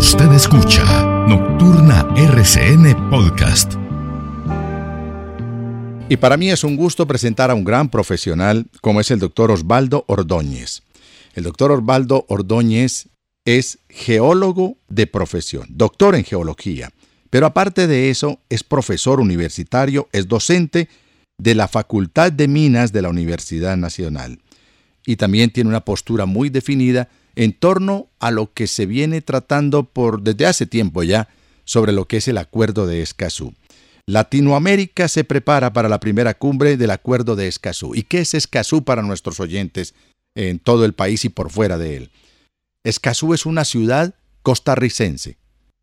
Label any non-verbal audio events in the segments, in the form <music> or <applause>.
Usted escucha Nocturna RCN Podcast. Y para mí es un gusto presentar a un gran profesional como es el doctor Osvaldo Ordóñez. El doctor Osvaldo Ordóñez es geólogo de profesión, doctor en geología, pero aparte de eso es profesor universitario, es docente de la Facultad de Minas de la Universidad Nacional y también tiene una postura muy definida en torno a lo que se viene tratando por desde hace tiempo ya sobre lo que es el acuerdo de Escazú. Latinoamérica se prepara para la primera cumbre del acuerdo de Escazú. ¿Y qué es Escazú para nuestros oyentes en todo el país y por fuera de él? Escazú es una ciudad costarricense,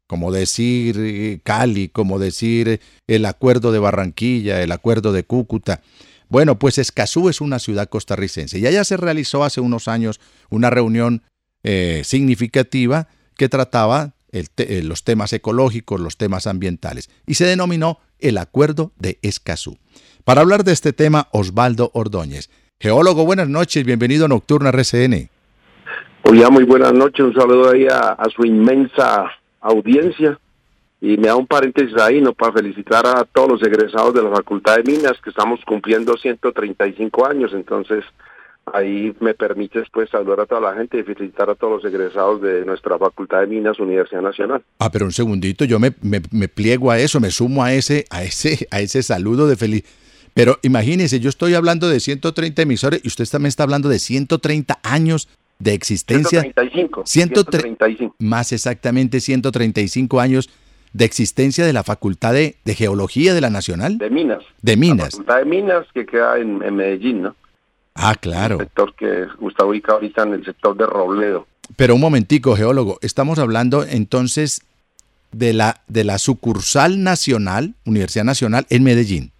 como decir eh, Cali, como decir eh, el acuerdo de Barranquilla, el acuerdo de Cúcuta. Bueno, pues Escazú es una ciudad costarricense y allá se realizó hace unos años una reunión eh, significativa que trataba los temas ecológicos, los temas ambientales y se denominó el Acuerdo de Escazú. Para hablar de este tema, Osvaldo Ordóñez. Geólogo, buenas noches, bienvenido a Nocturna RCN. Oye, muy buenas noches, un saludo ahí a, su inmensa audiencia. Y me da un paréntesis ahí, ¿no? Para felicitar a todos los egresados de la Facultad de Minas, que estamos cumpliendo 135 años. Entonces, ahí me permites pues saludar a toda la gente y felicitar a todos los egresados de nuestra Facultad de Minas, Universidad Nacional. Ah, pero un segundito, yo me, me, me pliego a eso, me sumo a ese, a ese, a ese saludo de feliz. Pero imagínese, yo estoy hablando de 130 emisores y usted también está hablando de 130 años de existencia. 135. 135. Más exactamente 135 años de existencia de la Facultad de, Geología de la Nacional. De Minas. De Minas. La Facultad de Minas que queda en, Medellín, ¿no? Ah, claro. El sector que está ubicado ahorita en el sector de Robledo. Pero un momentico, geólogo, estamos hablando entonces de la, de la sucursal nacional, Universidad Nacional, en Medellín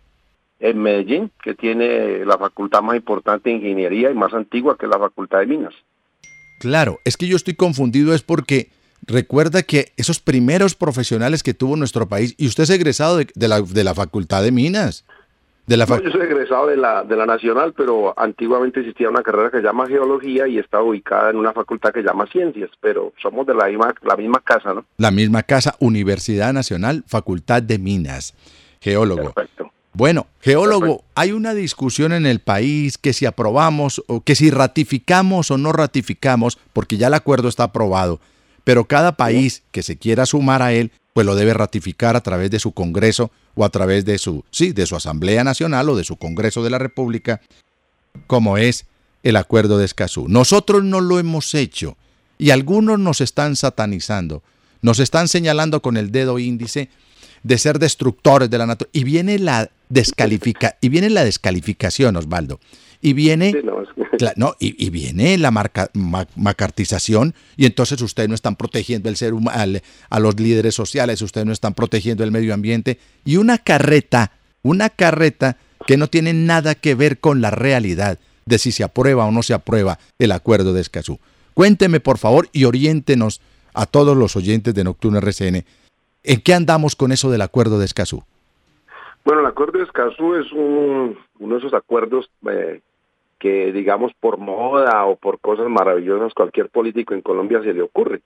en Medellín, que tiene la facultad más importante de ingeniería y más antigua que la Facultad de Minas. Claro, es que yo estoy confundido es porque recuerda que esos primeros profesionales que tuvo nuestro país, y usted es egresado de, la, de la Facultad de Minas. De la yo soy egresado de la, de la Nacional, pero antiguamente existía una carrera que se llama Geología y está ubicada en una facultad que se llama Ciencias, pero somos de la misma, la misma casa, ¿no? La misma casa, Universidad Nacional, Facultad de Minas, geólogo. Perfecto. Bueno, geólogo, hay una discusión en el país que si aprobamos o que si ratificamos o no ratificamos, porque ya el acuerdo está aprobado, pero cada país que se quiera sumar a él, pues lo debe ratificar a través de su Congreso o a través de su, sí, de su Asamblea Nacional o de su Congreso de la República, como es el acuerdo de Escazú. Nosotros no lo hemos hecho y algunos nos están satanizando, nos están señalando con el dedo índice de ser destructores de la naturaleza. Y y viene la descalificación, Osvaldo. Y viene, no, y, viene la marca, macartización, y entonces ustedes no están protegiendo el ser humano, a los líderes sociales, ustedes no están protegiendo el medio ambiente, y una carreta, una carreta que no tiene nada que ver con la realidad de si se aprueba o no se aprueba el acuerdo de Escazú. Cuénteme, por favor, y oriéntenos a todos los oyentes de Nocturno RCN ¿En qué andamos con eso del acuerdo de Escazú? Bueno, el acuerdo de Escazú es uno de esos acuerdos eh, que, digamos, por moda o por cosas maravillosas, cualquier político en Colombia se le ocurre.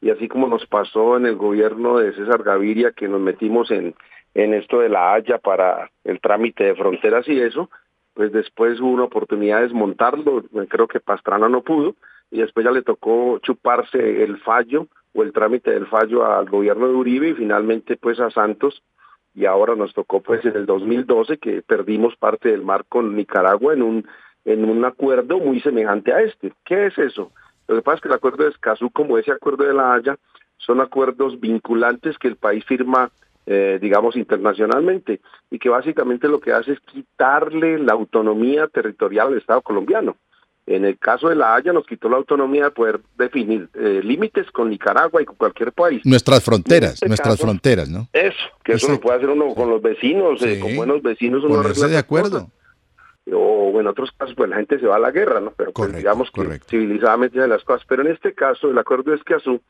Y así como nos pasó en el gobierno de César Gaviria, que nos metimos en, en esto de la Haya para el trámite de fronteras y eso, pues después hubo una oportunidad de desmontarlo, creo que Pastrana no pudo, y después ya le tocó chuparse el fallo o el trámite del fallo al gobierno de Uribe y finalmente pues a Santos y ahora nos tocó pues en el 2012 que perdimos parte del mar con Nicaragua en un en un acuerdo muy semejante a este. ¿Qué es eso? Lo que pasa es que el acuerdo de Escazú como ese acuerdo de la Haya son acuerdos vinculantes que el país firma eh, digamos internacionalmente y que básicamente lo que hace es quitarle la autonomía territorial al Estado colombiano. En el caso de La Haya nos quitó la autonomía de poder definir eh, límites con Nicaragua y con cualquier país. Nuestras fronteras, este nuestras fronteras, ¿no? Eso, que eso lo puede hacer uno con los vecinos, eh, con buenos vecinos. Uno de acuerdo. O en otros casos, pues la gente se va a la guerra, ¿no? Pero pues, digamos que civilizadamente de las cosas. Pero en este caso, el acuerdo de Escazú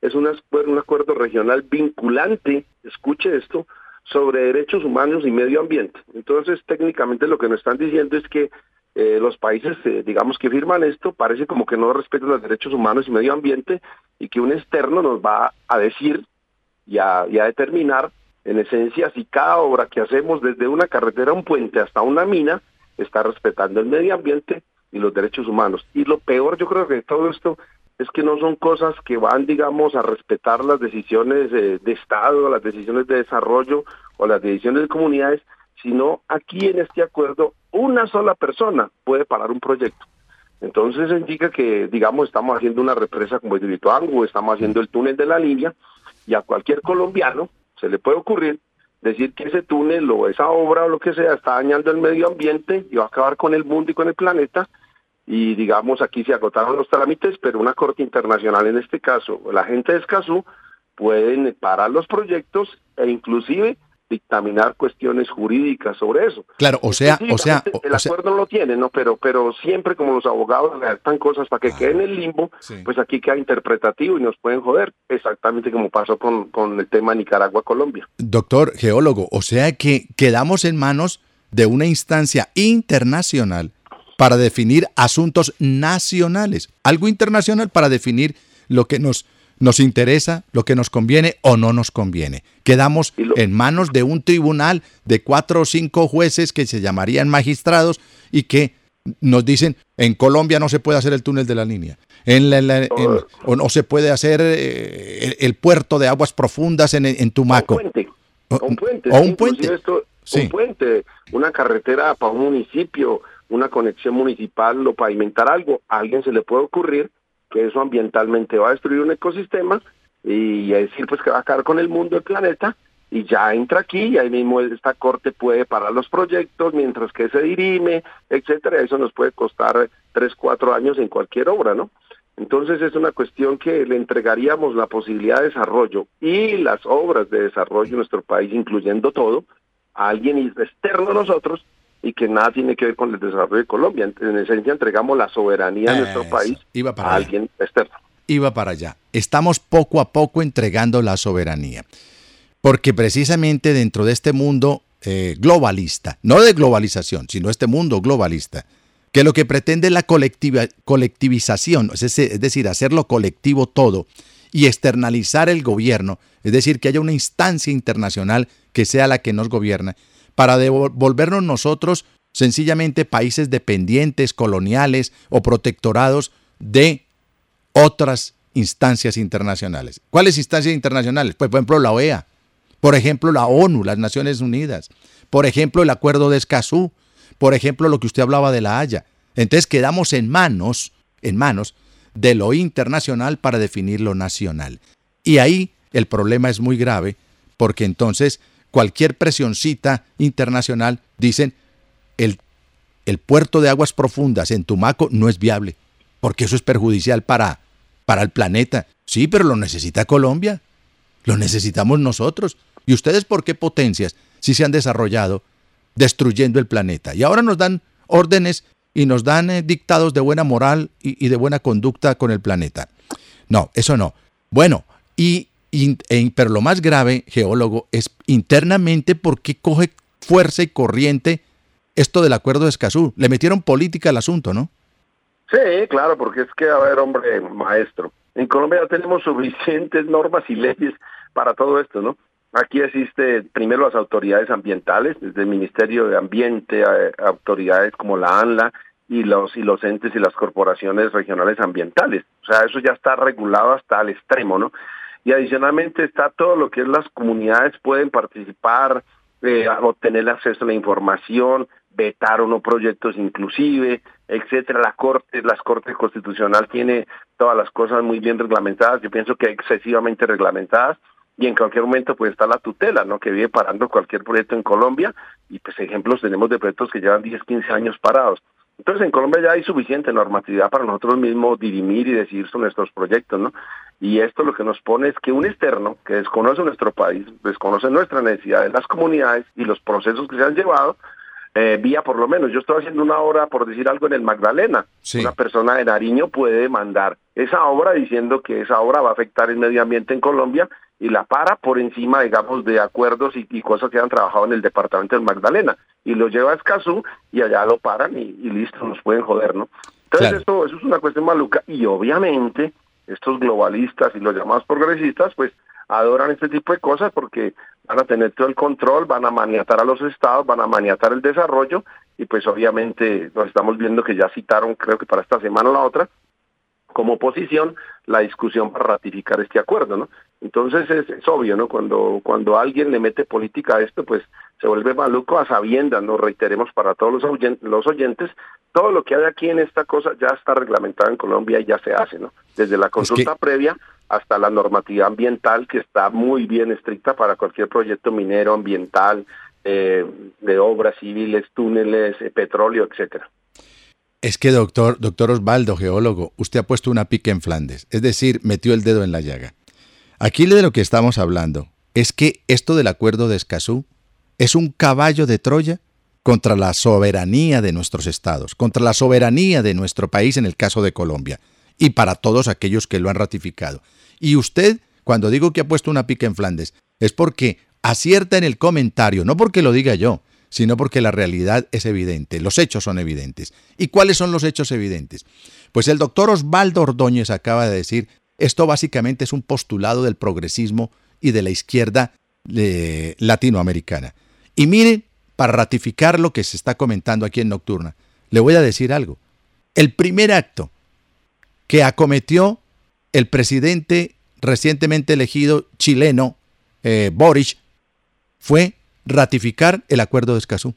es un, un acuerdo regional vinculante, escuche esto, sobre derechos humanos y medio ambiente. Entonces, técnicamente lo que nos están diciendo es que eh, los países, eh, digamos, que firman esto, parece como que no respetan los derechos humanos y medio ambiente y que un externo nos va a decir y a, determinar, en esencia, si cada obra que hacemos desde una carretera, un puente hasta una mina, está respetando el medio ambiente y los derechos humanos. Y lo peor, yo creo que de todo esto es que no son cosas que van, digamos, a respetar las decisiones de Estado, las decisiones de desarrollo o las decisiones de comunidades, sino aquí en este acuerdo una sola persona puede parar un proyecto. Entonces indica que, digamos, estamos haciendo una represa como el o estamos haciendo el túnel de la línea, y a cualquier colombiano se le puede ocurrir decir que ese túnel o esa obra o lo que sea está dañando el medio ambiente y va a acabar con el mundo y con el planeta. Y digamos, aquí se agotaron los trámites, pero una corte internacional en este caso, la gente de Escazú, pueden parar los proyectos e inclusive dictaminar cuestiones jurídicas sobre eso. Claro, o sea, o sea, el acuerdo no lo tiene, ¿no? Pero, pero siempre como los abogados redactan cosas para que queden en el limbo, pues aquí queda interpretativo y nos pueden joder, exactamente como pasó con, con el tema Nicaragua-Colombia. Doctor geólogo, o sea que quedamos en manos de una instancia internacional para definir asuntos nacionales, algo internacional para definir lo que nos nos interesa, lo que nos conviene o no nos conviene. Quedamos en manos de un tribunal de cuatro o cinco jueces que se llamarían magistrados y que nos dicen, en Colombia no se puede hacer el túnel de la línea, en, o no se puede hacer eh, el, puerto de aguas profundas en, Tumaco. un puente. un puente. O un puente. Un puente, una carretera para un municipio, una conexión municipal o pavimentar algo. A alguien se le puede ocurrir que eso ambientalmente va a destruir un ecosistema y decir pues que va a acabar con el mundo, el planeta, y ya entra aquí y ahí mismo esta corte puede parar los proyectos mientras que se dirime, etcétera, eso nos puede costar tres, cuatro años en cualquier obra, ¿no? Entonces es una cuestión que le entregaríamos la posibilidad de desarrollo y las obras de desarrollo en nuestro país, incluyendo todo, a alguien externo a nosotros y que nada tiene que ver con el desarrollo de Colombia. En esencia entregamos la soberanía de nuestro país a alguien externo. Iba para allá. Estamos poco a poco entregando la soberanía. Porque precisamente dentro de este mundo eh, globalista, no de globalización, sino este mundo globalista, que lo que pretende es la colectivización, es decir, hacerlo colectivo todo y externalizar el gobierno, es decir, que haya una instancia internacional que sea la que nos gobierna, para devolvernos nosotros sencillamente países dependientes, coloniales o protectorados de otras instancias internacionales. ¿Cuáles instancias internacionales? Pues por ejemplo la OEA, por ejemplo la ONU, las Naciones Unidas, por ejemplo el Acuerdo de Escazú, por ejemplo lo que usted hablaba de la Haya. Entonces quedamos en manos, en manos de lo internacional para definir lo nacional. Y ahí el problema es muy grave porque entonces cualquier presioncita internacional, dicen, el, el puerto de aguas profundas en Tumaco no es viable, porque eso es perjudicial para, para el planeta. Sí, pero lo necesita Colombia, lo necesitamos nosotros. ¿Y ustedes por qué potencias si se han desarrollado destruyendo el planeta? Y ahora nos dan órdenes y nos dan eh, dictados de buena moral y, y de buena conducta con el planeta. No, eso no. Bueno, y pero lo más grave, geólogo, es internamente por qué coge fuerza y corriente esto del acuerdo de Escazú. Le metieron política al asunto, ¿no? Sí, claro, porque es que, a ver, hombre, maestro, en Colombia tenemos suficientes normas y leyes para todo esto, ¿no? Aquí existe primero las autoridades ambientales, desde el Ministerio de Ambiente, eh, autoridades como la ANLA y los, y los entes y las corporaciones regionales ambientales. O sea, eso ya está regulado hasta el extremo, ¿no? Y adicionalmente está todo lo que es las comunidades pueden participar, eh, obtener acceso a la información, vetar o no proyectos inclusive, etcétera. La Corte, las Cortes Constitucional tiene todas las cosas muy bien reglamentadas, yo pienso que excesivamente reglamentadas, y en cualquier momento pues está la tutela, ¿no? Que vive parando cualquier proyecto en Colombia, y pues ejemplos tenemos de proyectos que llevan 10, 15 años parados. Entonces en Colombia ya hay suficiente normatividad para nosotros mismos dirimir y decidir sobre nuestros proyectos, ¿no? Y esto lo que nos pone es que un externo que desconoce nuestro país, desconoce nuestra necesidad de las comunidades y los procesos que se han llevado, eh, vía por lo menos, yo estoy haciendo una obra, por decir algo, en el Magdalena. Una persona de Nariño puede demandar esa obra diciendo que esa obra va a afectar el medio ambiente en Colombia y la para por encima, digamos, de acuerdos y, cosas que han trabajado en el departamento de Magdalena y lo lleva a Escazú y allá lo paran y, listo, nos pueden joder, ¿no? Entonces eso, eso es una cuestión maluca y obviamente estos globalistas y los llamados progresistas, pues adoran este tipo de cosas porque van a tener todo el control, van a maniatar a los estados, van a maniatar el desarrollo y pues obviamente nos estamos viendo que ya citaron, creo que para esta semana o la otra, como oposición la discusión para ratificar este acuerdo, ¿no? Entonces es, obvio, ¿no? Cuando cuando alguien le mete política a esto, pues se vuelve maluco a sabiendas, nos reiteremos para todos los oyentes, los oyentes, todo lo que hay aquí en esta cosa ya está reglamentado en Colombia y ya se hace, ¿no? Desde la consulta previa hasta la normativa ambiental que está muy bien estricta para cualquier proyecto minero, ambiental, eh, de obras civiles, túneles, eh, petróleo, etcétera. Es que doctor, doctor Osvaldo, geólogo, usted ha puesto una pica en Flandes, es decir, metió el dedo en la llaga. Aquí de lo que estamos hablando es que esto del acuerdo de Escazú es un caballo de Troya contra la soberanía de nuestros estados, contra la soberanía de nuestro país en el caso de Colombia, y para todos aquellos que lo han ratificado. Y usted, cuando digo que ha puesto una pica en Flandes, es porque acierta en el comentario, no porque lo diga yo, sino porque la realidad es evidente, los hechos son evidentes. ¿Y cuáles son los hechos evidentes? Pues el doctor Osvaldo Ordóñez acaba de decir, esto básicamente es un postulado del progresismo y de la izquierda eh, latinoamericana. Y mire, para ratificar lo que se está comentando aquí en Nocturna, le voy a decir algo. El primer acto que acometió el presidente recientemente elegido chileno, eh, Boris, fue ratificar el acuerdo de Escazú.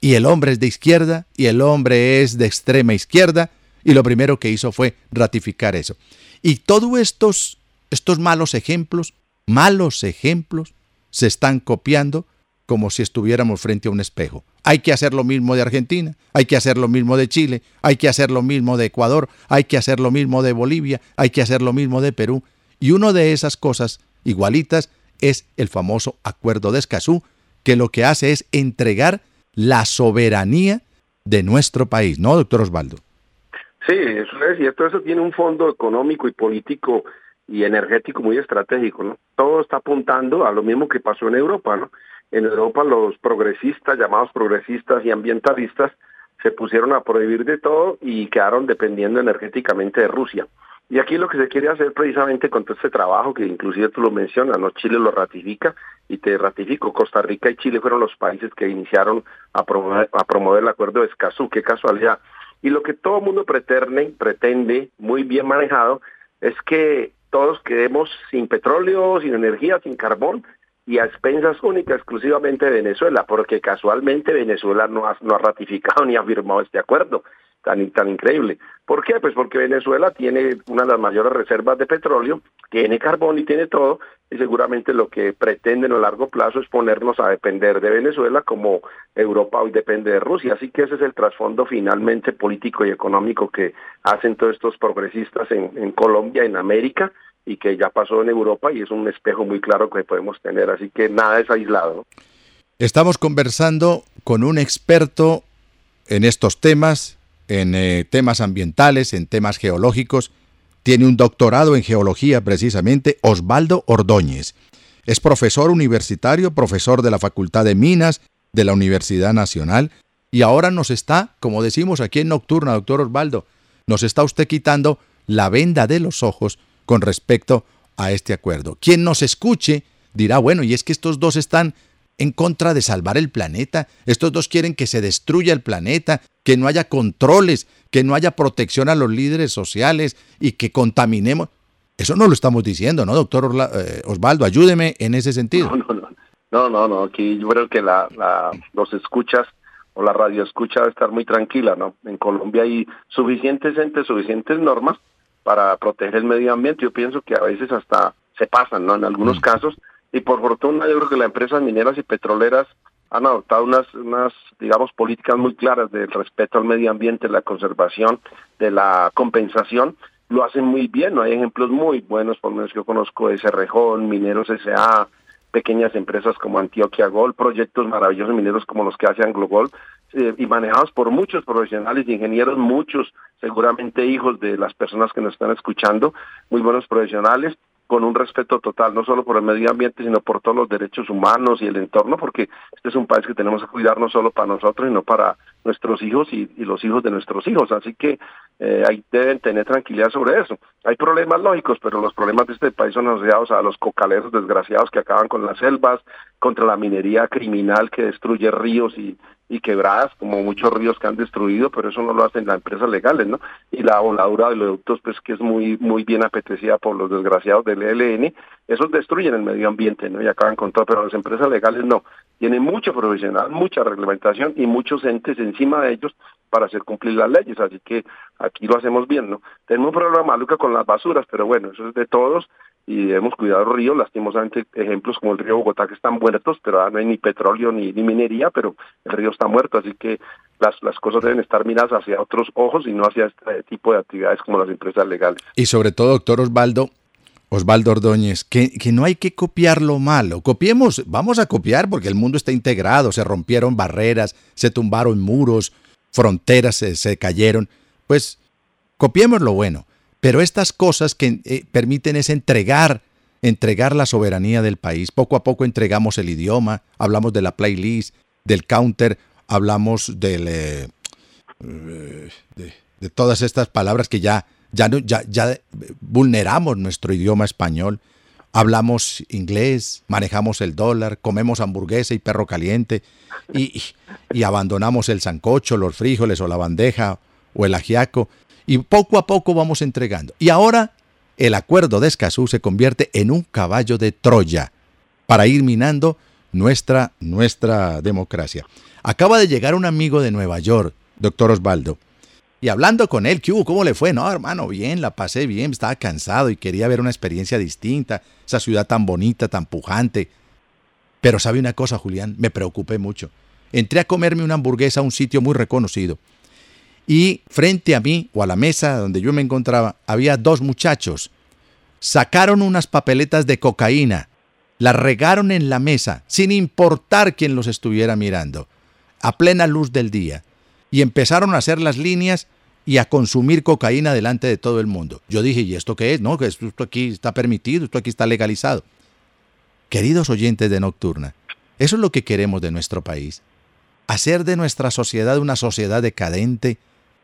Y el hombre es de izquierda y el hombre es de extrema izquierda y lo primero que hizo fue ratificar eso. Y todos estos, estos malos ejemplos, malos ejemplos, se están copiando como si estuviéramos frente a un espejo. Hay que hacer lo mismo de Argentina, hay que hacer lo mismo de Chile, hay que hacer lo mismo de Ecuador, hay que hacer lo mismo de Bolivia, hay que hacer lo mismo de Perú. Y una de esas cosas igualitas es el famoso Acuerdo de Escazú, que lo que hace es entregar la soberanía de nuestro país, ¿no, doctor Osvaldo? Sí, eso es cierto, eso tiene un fondo económico y político y energético muy estratégico, ¿no? Todo está apuntando a lo mismo que pasó en Europa, ¿no? En Europa los progresistas, llamados progresistas y ambientalistas, se pusieron a prohibir de todo y quedaron dependiendo energéticamente de Rusia. Y aquí lo que se quiere hacer precisamente con todo este trabajo, que inclusive tú lo mencionas, ¿no? Chile lo ratifica y te ratifico, Costa Rica y Chile fueron los países que iniciaron a promover, a promover el acuerdo de Escazú, qué casualidad. Y lo que todo el mundo pretende, pretende, muy bien manejado, es que todos quedemos sin petróleo, sin energía, sin carbón y a expensas únicas exclusivamente de Venezuela, porque casualmente Venezuela no ha, no ha ratificado <laughs> ni ha firmado este acuerdo tan, increíble. ¿Por qué? Pues porque Venezuela tiene una de las mayores reservas de petróleo, tiene carbón y tiene todo, y seguramente lo que pretenden a largo plazo es ponernos a depender de Venezuela como Europa hoy depende de Rusia. Así que ese es el trasfondo finalmente político y económico que hacen todos estos progresistas en Colombia, en América, y que ya pasó en Europa y es un espejo muy claro que podemos tener. Así que nada es aislado. Estamos conversando con un experto en estos temas, en eh, temas ambientales, en temas geológicos. Tiene un doctorado en geología precisamente, Osvaldo Ordóñez. Es profesor universitario, profesor de la Facultad de Minas de la Universidad Nacional y ahora nos está, como decimos aquí en Nocturna, doctor Osvaldo, nos está usted quitando la venda de los ojos con respecto a este acuerdo. Quien nos escuche dirá, bueno, y es que estos dos están en contra de salvar el planeta. Estos dos quieren que se destruya el planeta, que no haya controles, que no haya protección a los líderes sociales y que contaminemos. Eso no lo estamos diciendo, ¿no, doctor eh, Osvaldo? Ayúdeme en ese sentido. No, no, no. No, no, no. Aquí yo creo que la, los escuchas o la radio escucha debe estar muy tranquila, ¿no? En Colombia hay suficientes entes, suficientes normas para proteger el medio ambiente. Yo pienso que a veces hasta se pasan, ¿no? En algunos mm. casos y por fortuna yo creo que las empresas mineras y petroleras han adoptado unas, unas, digamos, políticas muy claras del respeto al medio ambiente, la conservación, de la compensación, lo hacen muy bien, ¿no? Hay ejemplos muy buenos, por lo menos yo conozco de Cerrejón, Mineros S.A., pequeñas empresas como Antioquia Gold, proyectos maravillosos mineros como los que hace Anglo Gold, eh, y manejados por muchos profesionales ingenieros, muchos seguramente hijos de las personas que nos están escuchando, muy buenos profesionales, con un respeto total, no solo por el medio ambiente, sino por todos los derechos humanos y el entorno, porque este es un país que tenemos que cuidar no solo para nosotros, sino para nuestros hijos y, los hijos de nuestros hijos. Así que eh, ahí deben tener tranquilidad sobre eso. Hay problemas lógicos, pero los problemas de este país son asociados a los cocaleros desgraciados que acaban con las selvas, contra la minería criminal que destruye ríos y, y quebradas, como muchos ríos que han destruido, pero eso no lo hacen las empresas legales, ¿no? Y la voladura de los ductos, pues que es muy muy bien apetecida por los desgraciados del ELN, esos destruyen el medio ambiente, ¿no? Y acaban con todo, pero las empresas legales no. Tienen mucho profesional, mucha reglamentación y muchos entes encima de ellos para hacer cumplir las leyes, así que aquí lo hacemos bien, ¿no? Tenemos un problema maluca con las basuras, pero bueno, eso es de todos y hemos cuidado el río, lastimosamente ejemplos como el río Bogotá que están muertos, pero no hay ni petróleo ni, ni minería, pero el río está muerto, así que las, las cosas deben estar miradas hacia otros ojos y no hacia este tipo de actividades como las empresas legales. Y sobre todo, doctor Osvaldo, Osvaldo Ordóñez, que, no hay que copiar lo malo. Copiemos, vamos a copiar porque el mundo está integrado, se rompieron barreras, se tumbaron muros, fronteras se, cayeron. Pues copiemos lo bueno. Pero estas cosas que eh, permiten es entregar, entregar la soberanía del país. Poco a poco entregamos el idioma, hablamos de la playlist, del counter, hablamos del, eh, de, todas estas palabras que ya, ya, vulneramos nuestro idioma español. Hablamos inglés, manejamos el dólar, comemos hamburguesa y perro caliente y, y abandonamos el sancocho, los frijoles o la bandeja o el ajiaco y poco a poco vamos entregando. Y ahora el acuerdo de Escazú se convierte en un caballo de Troya para ir minando nuestra, nuestra democracia. Acaba de llegar un amigo de Nueva York, doctor Osvaldo, y hablando con él, ¿qué hubo? ¿Cómo le fue? No, hermano, bien, la pasé bien, estaba cansado y quería ver una experiencia distinta, esa ciudad tan bonita, tan pujante. Pero sabe una cosa, Julián, me preocupé mucho. Entré a comerme una hamburguesa a un sitio muy reconocido y frente a mí o a la mesa donde yo me encontraba había dos muchachos. Sacaron unas papeletas de cocaína, las regaron en la mesa sin importar quién los estuviera mirando, a plena luz del día, y empezaron a hacer las líneas y a consumir cocaína delante de todo el mundo. Yo dije, ¿y esto qué es? No, que esto aquí está permitido, esto aquí está legalizado. Queridos oyentes de Nocturna, eso es lo que queremos de nuestro país. Hacer de nuestra sociedad una sociedad decadente,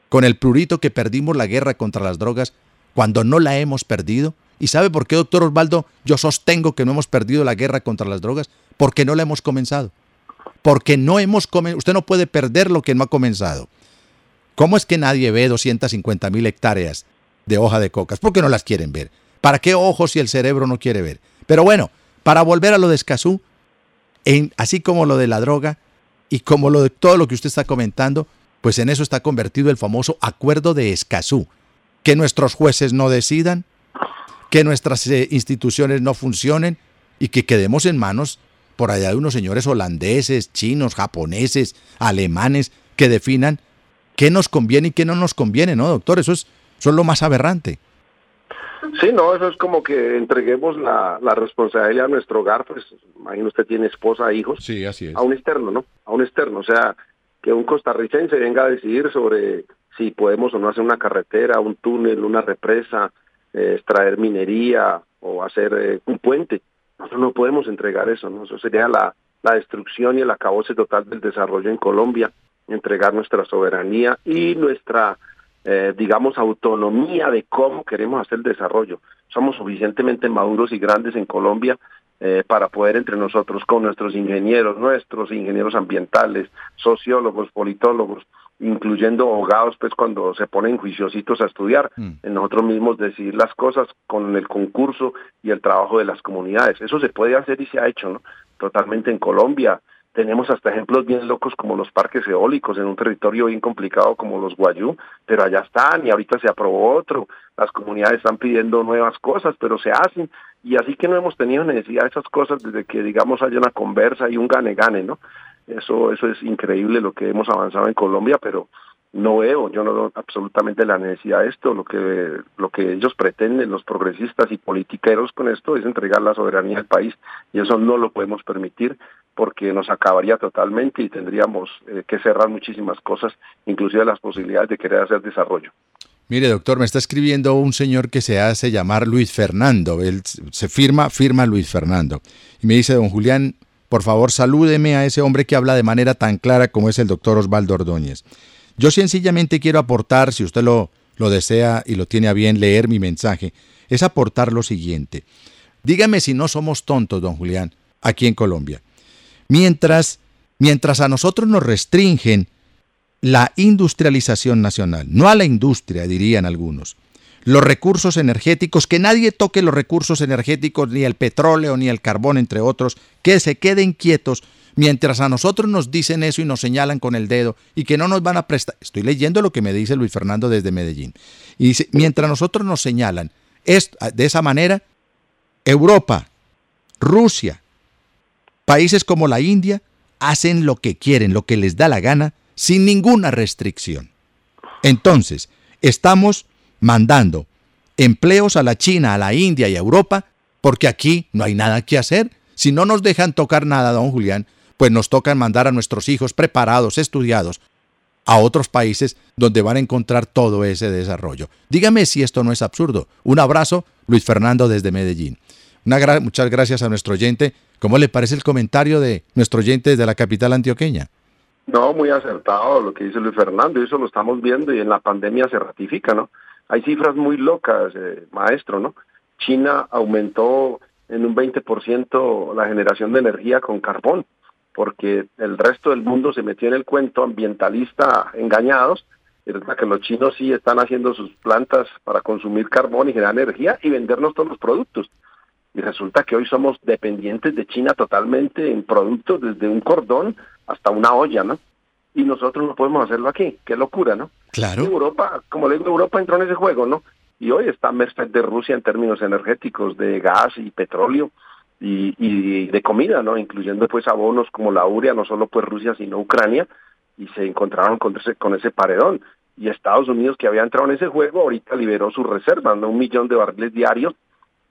con el prurito que perdimos la guerra contra las drogas cuando no la hemos perdido. ¿Y sabe por qué, doctor Osvaldo, yo sostengo que no hemos perdido la guerra contra las drogas? Porque no la hemos comenzado. Porque no hemos comenzado. Usted no puede perder lo que no ha comenzado. ¿Cómo es que nadie ve 250 mil hectáreas de hoja de cocas? Porque no las quieren ver. ¿Para qué ojos si el cerebro no quiere ver? Pero bueno, para volver a lo de Escazú, así como lo de la droga y como lo de todo lo que usted está comentando, pues en eso está convertido el famoso acuerdo de Escazú, que nuestros jueces no decidan, que nuestras eh, instituciones no funcionen y que quedemos en manos por allá de unos señores holandeses, chinos, japoneses, alemanes, que definan qué nos conviene y qué no nos conviene, ¿no, doctor? Eso es, eso lo más aberrante. Sí, no, eso es como que entreguemos la, la responsabilidad a nuestro hogar, pues imagino usted tiene esposa, hijos, sí, así es. a un externo, ¿no? A un externo, o sea, que un costarricense venga a decidir sobre si podemos o no hacer una carretera, un túnel, una represa, eh, extraer minería o hacer eh, un puente. Nosotros no podemos entregar eso, ¿no? Eso sería la, la destrucción y el acabose total del desarrollo en Colombia, entregar nuestra soberanía y nuestra, eh, digamos, autonomía de cómo queremos hacer el desarrollo. Somos suficientemente maduros y grandes en Colombia eh, para poder entre nosotros, con nuestros ingenieros, nuestros ingenieros ambientales, sociólogos, politólogos, incluyendo abogados, pues cuando se ponen juiciositos a estudiar, mm. en nosotros mismos decidir las cosas con el concurso y el trabajo de las comunidades. Eso se puede hacer y se ha hecho, ¿no? Totalmente en Colombia. Tenemos hasta ejemplos bien locos como los parques eólicos en un territorio bien complicado como los Guayú, pero allá están y ahorita se aprobó otro. Las comunidades están pidiendo nuevas cosas, pero se hacen y así que no hemos tenido necesidad de esas cosas desde que digamos haya una conversa y un gane-gane, ¿no? Eso, eso es increíble lo que hemos avanzado en Colombia, pero no veo, yo no veo absolutamente la necesidad de esto. Lo que, lo que ellos pretenden, los progresistas y politiqueros con esto, es entregar la soberanía al país y eso no lo podemos permitir porque nos acabaría totalmente y tendríamos eh, que cerrar muchísimas cosas, inclusive las posibilidades de querer hacer desarrollo. Mire, doctor, me está escribiendo un señor que se hace llamar Luis Fernando. Él se firma, firma Luis Fernando. Y me dice, don Julián, por favor, salúdeme a ese hombre que habla de manera tan clara como es el doctor Osvaldo Ordóñez. Yo sencillamente quiero aportar, si usted lo, lo desea y lo tiene a bien leer mi mensaje, es aportar lo siguiente. Dígame si no somos tontos, don Julián, aquí en Colombia. Mientras, mientras a nosotros nos restringen la industrialización nacional, no a la industria, dirían algunos, los recursos energéticos, que nadie toque los recursos energéticos, ni el petróleo, ni el carbón, entre otros, que se queden quietos mientras a nosotros nos dicen eso y nos señalan con el dedo y que no nos van a prestar. Estoy leyendo lo que me dice Luis Fernando desde Medellín. Y dice, mientras nosotros nos señalan de esa manera, Europa, Rusia, países como la India, hacen lo que quieren, lo que les da la gana, sin ninguna restricción. Entonces, estamos mandando empleos a la China, a la India y a Europa, porque aquí no hay nada que hacer. Si no nos dejan tocar nada, don Julián, pues nos toca mandar a nuestros hijos preparados, estudiados, a otros países donde van a encontrar todo ese desarrollo. Dígame si esto no es absurdo. Un abrazo, Luis Fernando desde Medellín. Una muchas gracias a nuestro oyente. ¿Cómo le parece el comentario de nuestro oyente desde la capital antioqueña? No, muy acertado lo que dice Luis Fernando, eso lo estamos viendo y en la pandemia se ratifica, ¿no? Hay cifras muy locas, eh, maestro, ¿no? China aumentó en un 20% la generación de energía con carbón, porque el resto del mundo se metió en el cuento ambientalista engañados, y resulta que los chinos sí están haciendo sus plantas para consumir carbón y generar energía y vendernos todos los productos. Y resulta que hoy somos dependientes de China totalmente en productos, desde un cordón hasta una olla, ¿no? Y nosotros no podemos hacerlo aquí, qué locura, ¿no? Claro. Europa, como le digo, Europa entró en ese juego, ¿no? Y hoy está merced de Rusia en términos energéticos, de gas y petróleo y, y de comida, ¿no? Incluyendo pues abonos como la urea, no solo pues Rusia, sino Ucrania, y se encontraron con ese, con ese paredón. Y Estados Unidos, que había entrado en ese juego, ahorita liberó sus reservas, ¿no? Un millón de barriles diarios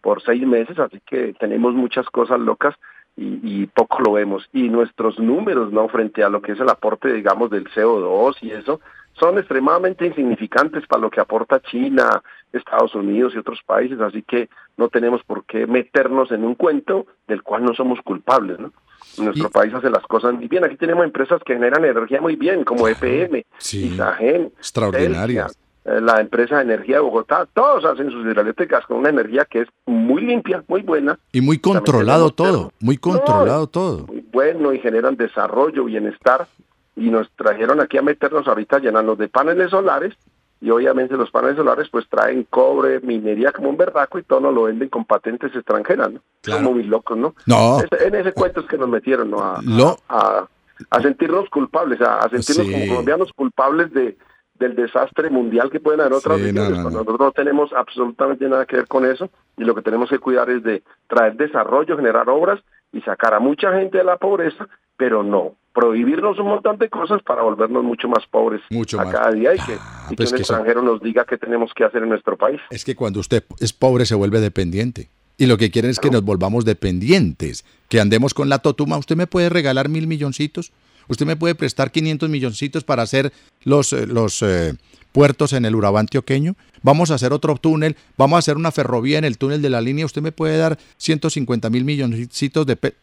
por seis meses, así que tenemos muchas cosas locas y, poco lo vemos. Y nuestros números, ¿no? Frente a lo que es el aporte, digamos, del CO2 y eso, son extremadamente insignificantes para lo que aporta China, Estados Unidos y otros países, así que no tenemos por qué meternos en un cuento del cual no somos culpables, ¿no? Nuestro país hace las cosas muy bien. Aquí tenemos empresas que generan energía muy bien, como EPM, sí, Isagen, extraordinarias. Eh, la empresa de energía de Bogotá, todos hacen sus hidroeléctricas con una energía que es muy limpia, muy buena. Y muy controlado todo, muy controlado todo. Muy bueno y generan desarrollo, bienestar. Y nos trajeron aquí a meternos ahorita llenarnos de paneles solares y obviamente los paneles solares pues traen cobre, minería como un verdaco y todo nos lo venden con patentes extranjeras, ¿no? Como muy locos, ¿no? No. en ese cuento es que nos metieron, ¿no? A, a, sentirnos culpables, a, sentirnos como colombianos culpables de, del desastre mundial que pueden haber otras regiones. Nosotros no tenemos absolutamente nada que ver con eso y lo que tenemos que cuidar es de traer desarrollo, generar obras y sacar a mucha gente de la pobreza, pero no prohibirnos un montón de cosas para volvernos mucho más pobres mucho a cada día y que, ah, y pues un extranjero nos diga qué tenemos que hacer en nuestro país. Es que cuando usted es pobre se vuelve dependiente. Y lo que quieren es que nos volvamos dependientes, que andemos con la totuma. ¿Usted me puede regalar mil milloncitos? ¿Usted me puede prestar 500 milloncitos para hacer los, eh, los eh, puertos en el Urabá antioqueño? Vamos a hacer otro túnel, vamos a hacer una ferrovía en el túnel de la línea. ¿Usted me puede dar 150 mil milloncitos de pesos?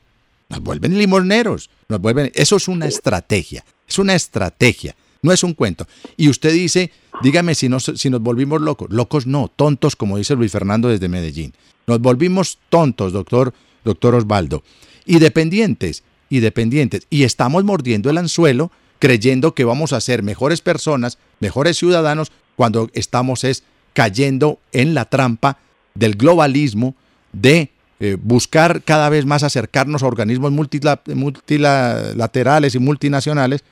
Nos vuelven limoneros, nos vuelven... Eso es una estrategia, es una estrategia, no es un cuento. Y usted dice, dígame si nos, si nos volvimos locos. Locos no, tontos, como dice Luis Fernando desde Medellín. Nos volvimos tontos, doctor, doctor Osvaldo. Y dependientes y dependientes. Y estamos mordiendo el anzuelo creyendo que vamos a ser mejores personas, mejores ciudadanos, cuando estamos es cayendo en la trampa del globalismo, de eh, buscar cada vez más acercarnos a organismos multilaterales y multinacionales,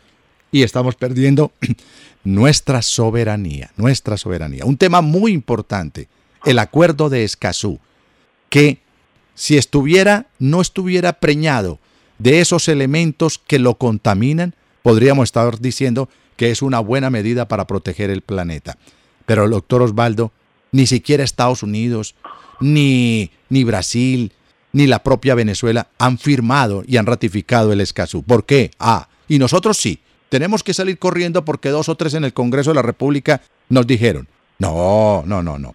y estamos perdiendo <clears throat> nuestra soberanía, nuestra soberanía. Un tema muy importante, el acuerdo de Escazú, que si estuviera, no estuviera preñado de esos elementos que lo contaminan, podríamos estar diciendo que es una buena medida para proteger el planeta. Pero el doctor Osvaldo, ni siquiera Estados Unidos, ni, ni Brasil, ni la propia Venezuela han firmado y han ratificado el Escazú. ¿Por qué? Ah, y nosotros sí. Tenemos que salir corriendo porque dos o tres en el Congreso de la República nos dijeron, No, no, no, no.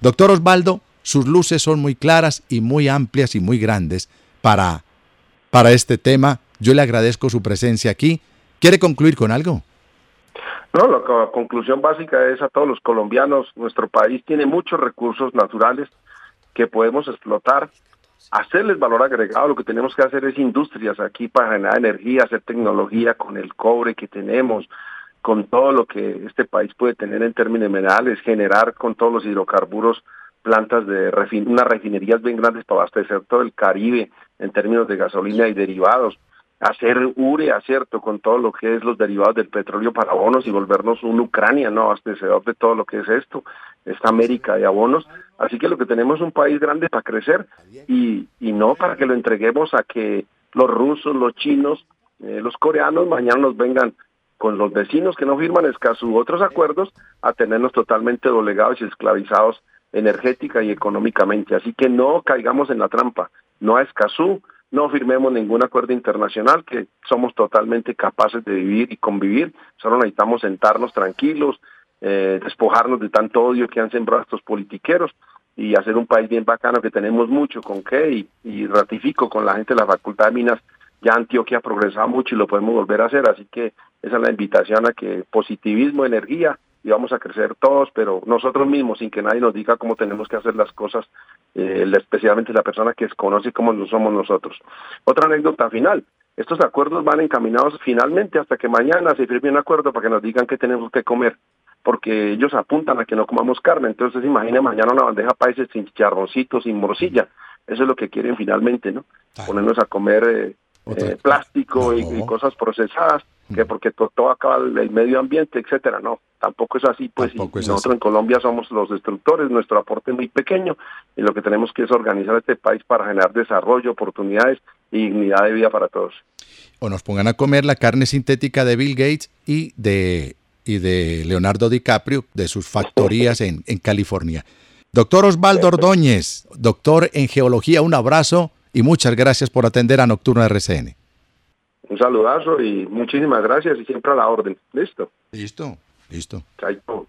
Doctor Osvaldo, sus luces son muy claras y muy amplias y muy grandes para, para este tema. Yo le agradezco su presencia aquí. ¿Quiere concluir con algo? No, la conclusión básica es a todos los colombianos, nuestro país tiene muchos recursos naturales que podemos explotar, hacerles valor agregado, lo que tenemos que hacer es industrias aquí para generar energía, hacer tecnología con el cobre que tenemos, con todo lo que este país puede tener en términos minerales, generar con todos los hidrocarburos plantas de refin unas refinerías bien grandes para abastecer todo el Caribe en términos de gasolina y derivados, hacer urea, ¿cierto? Con todo lo que es los derivados del petróleo para abonos y volvernos un Ucrania, ¿no? Abastecedor de todo lo que es esto, esta América de abonos. Así que lo que tenemos es un país grande para crecer y, y no para que lo entreguemos a que los rusos, los chinos, eh, los coreanos mañana nos vengan con los vecinos que no firman Escazú otros acuerdos a tenernos totalmente doblegados y esclavizados energética y económicamente. Así que no caigamos en la trampa, no a Escazú, no firmemos ningún acuerdo internacional, que somos totalmente capaces de vivir y convivir, solo necesitamos sentarnos tranquilos, eh, despojarnos de tanto odio que han sembrado estos politiqueros y hacer un país bien bacano que tenemos mucho con qué y, ratifico con la gente de la Facultad de Minas, ya Antioquia ha progresado mucho y lo podemos volver a hacer, así que esa es la invitación a que positivismo, energía y vamos a crecer todos, pero nosotros mismos, sin que nadie nos diga cómo tenemos que hacer las cosas, eh, especialmente la persona que desconoce cómo somos nosotros. Otra anécdota final, estos acuerdos van encaminados finalmente hasta que mañana se firme un acuerdo para que nos digan qué tenemos que comer, porque ellos apuntan a que no comamos carne, entonces imagina mañana una bandeja países sin charroncitos, sin morcilla, eso es lo que quieren finalmente, ¿no? Ponernos a comer eh, eh, plástico y cosas procesadas que porque todo, acaba el, medio ambiente, etcétera. No, tampoco es así, pues nosotros en Colombia somos los destructores, nuestro aporte es muy pequeño y lo que tenemos que es organizar este país para generar desarrollo, oportunidades y dignidad de vida para todos. O nos pongan a comer la carne sintética de Bill Gates y de, y de Leonardo DiCaprio, de sus factorías en, en California. Doctor Osvaldo Ordóñez, doctor en geología, un abrazo y muchas gracias por atender a Nocturno RCN. Un saludazo y muchísimas gracias y siempre a la orden. ¿Listo? Listo, listo. Chaito.